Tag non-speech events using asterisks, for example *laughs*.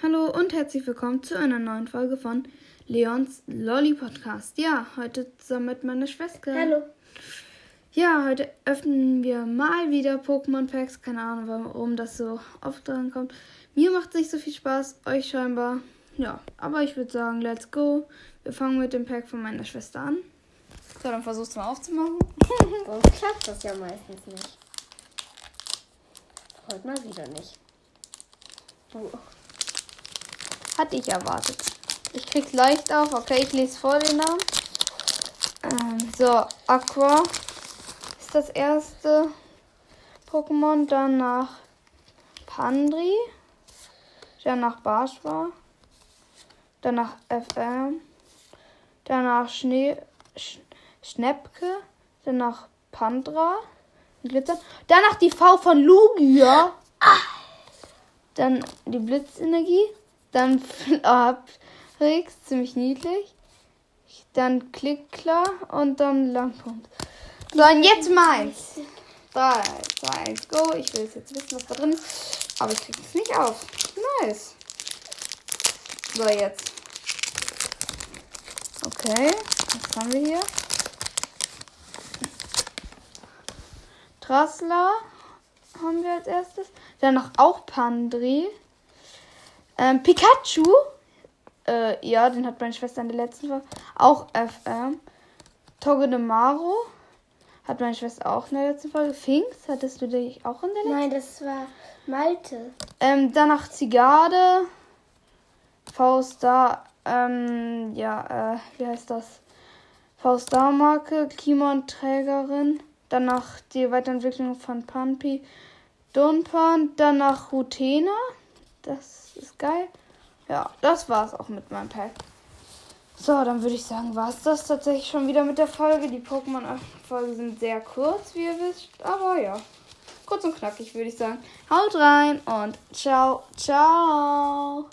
Hallo und herzlich willkommen zu einer neuen Folge von Leons Lolly Podcast. Ja, heute zusammen mit meiner Schwester. Hallo. Ja, heute öffnen wir mal wieder Pokémon Packs. Keine Ahnung, warum das so oft dran kommt. Mir macht es nicht so viel Spaß, euch scheinbar. Ja, aber ich würde sagen, let's go. Wir fangen mit dem Pack von meiner Schwester an. So, dann versuchst du mal aufzumachen. *laughs* Sonst klappt das ja meistens nicht. Heute mal wieder nicht. Oh. Hatte ich erwartet. Ich krieg's leicht auf. Okay, ich lese vor den Namen. Ähm, so, Aqua ist das erste Pokémon. Danach Pandri. Danach Barschwa. Danach FM. Danach Schnee, Sch Schnäppke. Danach Pandra. Glitzer. Danach die V von Lugia. Dann die Blitzenergie. Dann Flabrix, *laughs* ziemlich niedlich. Dann Klickler und dann Langpunkt. So, und jetzt meins. 3, 2, 1, go. Ich will jetzt wissen, was da drin ist. Aber ich krieg es nicht auf. Nice. So, jetzt. Okay, was haben wir hier? Trassler haben wir als erstes. Danach auch Pandri. Ähm, Pikachu. Äh, ja, den hat meine Schwester in der letzten Folge. Auch FM. Togedemaru. Hat meine Schwester auch in der letzten Folge. Finks, hattest du dich auch in der letzten Nein, das war Malte. ähm, danach Zigarde. V-Star, ähm, ja, äh, wie heißt das? V-Star-Marke, Kimon-Trägerin. Danach die Weiterentwicklung von Pampi. Dunpan, danach Rutena. Das ist geil. Ja, das war's auch mit meinem Pack. So, dann würde ich sagen, war's das tatsächlich schon wieder mit der Folge. Die Pokémon-Folgen sind sehr kurz, wie ihr wisst. Aber ja, kurz und knackig würde ich sagen. Haut rein und ciao, ciao.